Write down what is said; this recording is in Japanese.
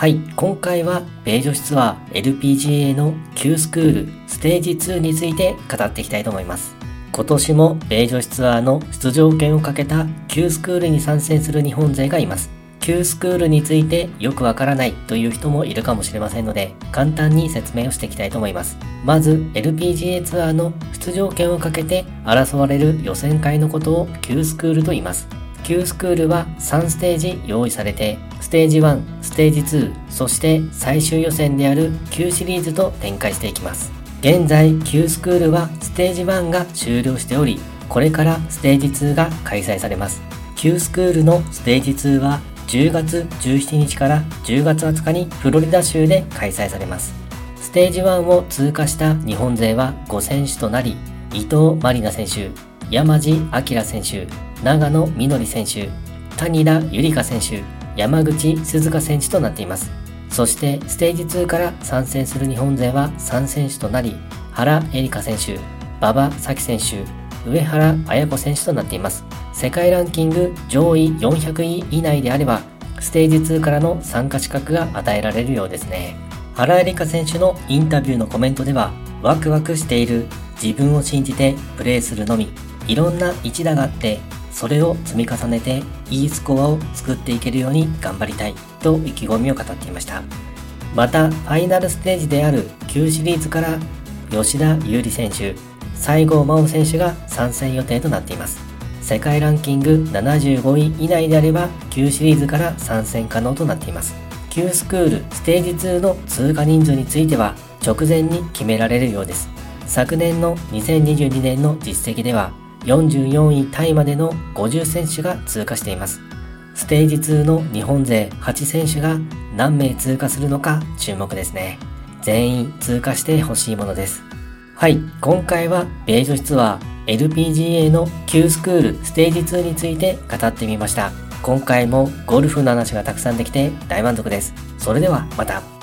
はい、今回は米女子ツアー LPGA の Q スクールステージ2について語っていきたいと思います。今年も米女子ツアーの出場権をかけた Q スクールに参戦する日本勢がいます。Q スクールについてよくわからないという人もいるかもしれませんので、簡単に説明をしていきたいと思います。まず、LPGA ツアーの出場権をかけて争われる予選会のことを Q スクールと言います。Q スクールは3ステージ用意されて、ステージ1、ステージ2、そして最終予選である Q シリーズと展開していきます。現在 Q スクールはステージ1が終了しており、これからステージ2が開催されます。Q スクールのステージ2は10月17日から10月20日にフロリダ州で開催されます。ステージ1を通過した日本勢は5選手となり、伊藤まりな選手、山地明選手、長野みのり選手、谷田ゆりか選手、山口鈴鹿選手となっています。そしてステージ2から参戦する日本勢は3選手となり、原恵梨香選手、馬場咲希選手、上原綾子選手となっています。世界ランキング上位400位以内であれば、ステージ2からの参加資格が与えられるようですね。原恵梨香選手のインタビューのコメントでは、ワクワクしている、自分を信じてプレーするのみ、いろんな一打があって、それを積み重ねていいスコアを作っていけるように頑張りたいと意気込みを語っていました。またファイナルステージである旧シリーズから吉田優利選手西郷真央選手が参戦予定となっています。世界ランキング75位以内であれば旧シリーズから参戦可能となっています。旧スクールステージ2の通過人数については直前に決められるようです。昨年の2022年の実績では44位タイまでの50選手が通過しています。ステージ2の日本勢8選手が何名通過するのか注目ですね。全員通過してほしいものです。はい、今回は米女子ツアー LPGA の Q スクールステージ2について語ってみました。今回もゴルフの話がたくさんできて大満足です。それではまた。